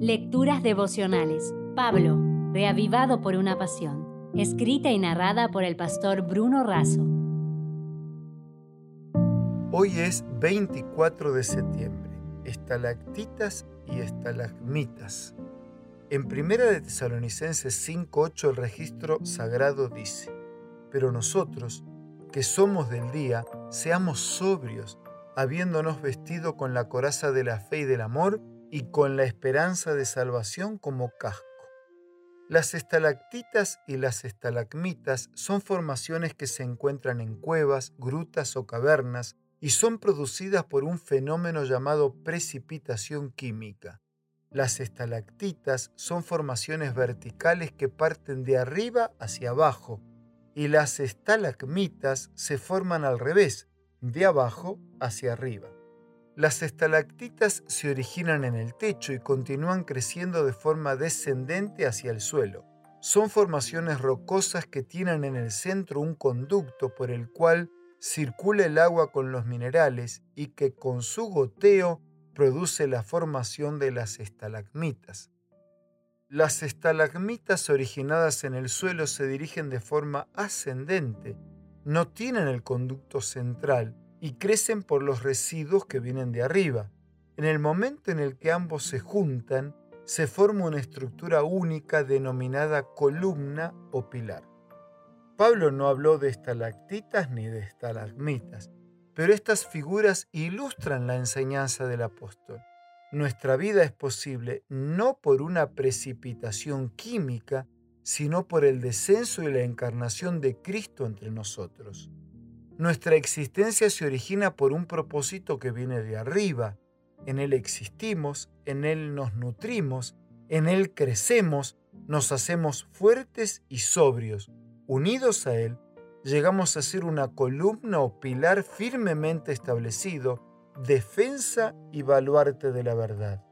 Lecturas devocionales. Pablo, reavivado por una pasión. Escrita y narrada por el pastor Bruno Razo. Hoy es 24 de septiembre. Estalactitas y estalagmitas. En 1 de Tesalonicenses 5:8 el registro sagrado dice: Pero nosotros, que somos del día, seamos sobrios, habiéndonos vestido con la coraza de la fe y del amor y con la esperanza de salvación como casco. Las estalactitas y las estalagmitas son formaciones que se encuentran en cuevas, grutas o cavernas y son producidas por un fenómeno llamado precipitación química. Las estalactitas son formaciones verticales que parten de arriba hacia abajo y las estalagmitas se forman al revés, de abajo hacia arriba. Las estalactitas se originan en el techo y continúan creciendo de forma descendente hacia el suelo. Son formaciones rocosas que tienen en el centro un conducto por el cual circula el agua con los minerales y que con su goteo produce la formación de las estalagmitas. Las estalagmitas originadas en el suelo se dirigen de forma ascendente, no tienen el conducto central y crecen por los residuos que vienen de arriba. En el momento en el que ambos se juntan, se forma una estructura única denominada columna o pilar. Pablo no habló de estalactitas ni de estalagmitas, pero estas figuras ilustran la enseñanza del apóstol. Nuestra vida es posible no por una precipitación química, sino por el descenso y la encarnación de Cristo entre nosotros. Nuestra existencia se origina por un propósito que viene de arriba. En Él existimos, en Él nos nutrimos, en Él crecemos, nos hacemos fuertes y sobrios. Unidos a Él, llegamos a ser una columna o pilar firmemente establecido, defensa y baluarte de la verdad.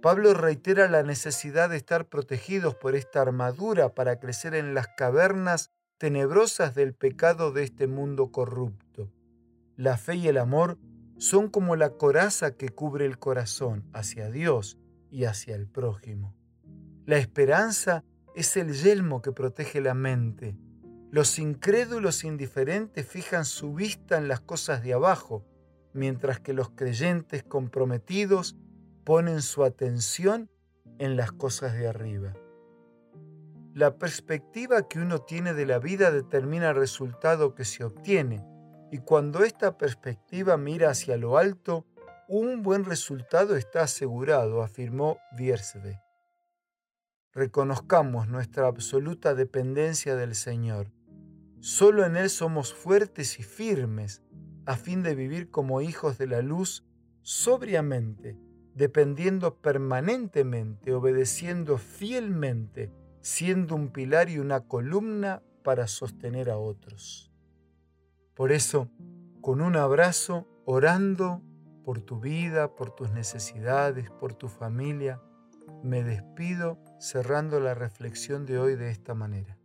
Pablo reitera la necesidad de estar protegidos por esta armadura para crecer en las cavernas tenebrosas del pecado de este mundo corrupto. La fe y el amor son como la coraza que cubre el corazón hacia Dios y hacia el prójimo. La esperanza es el yelmo que protege la mente. Los incrédulos indiferentes fijan su vista en las cosas de abajo, mientras que los creyentes comprometidos ponen su atención en las cosas de arriba. La perspectiva que uno tiene de la vida determina el resultado que se obtiene, y cuando esta perspectiva mira hacia lo alto, un buen resultado está asegurado, afirmó Viersve. Reconozcamos nuestra absoluta dependencia del Señor. Solo en Él somos fuertes y firmes, a fin de vivir como hijos de la luz sobriamente, dependiendo permanentemente, obedeciendo fielmente siendo un pilar y una columna para sostener a otros. Por eso, con un abrazo, orando por tu vida, por tus necesidades, por tu familia, me despido cerrando la reflexión de hoy de esta manera.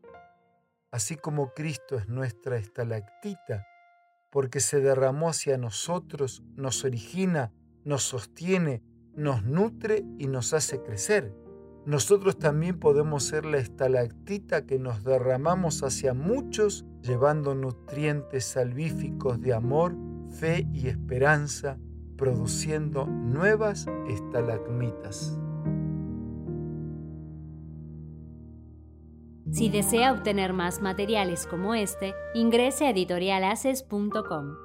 Así como Cristo es nuestra estalactita, porque se derramó hacia nosotros, nos origina, nos sostiene, nos nutre y nos hace crecer nosotros también podemos ser la estalactita que nos derramamos hacia muchos, llevando nutrientes salvíficos de amor, fe y esperanza, produciendo nuevas estalagmitas. Si desea obtener más materiales como este, ingrese a editorialaces.com.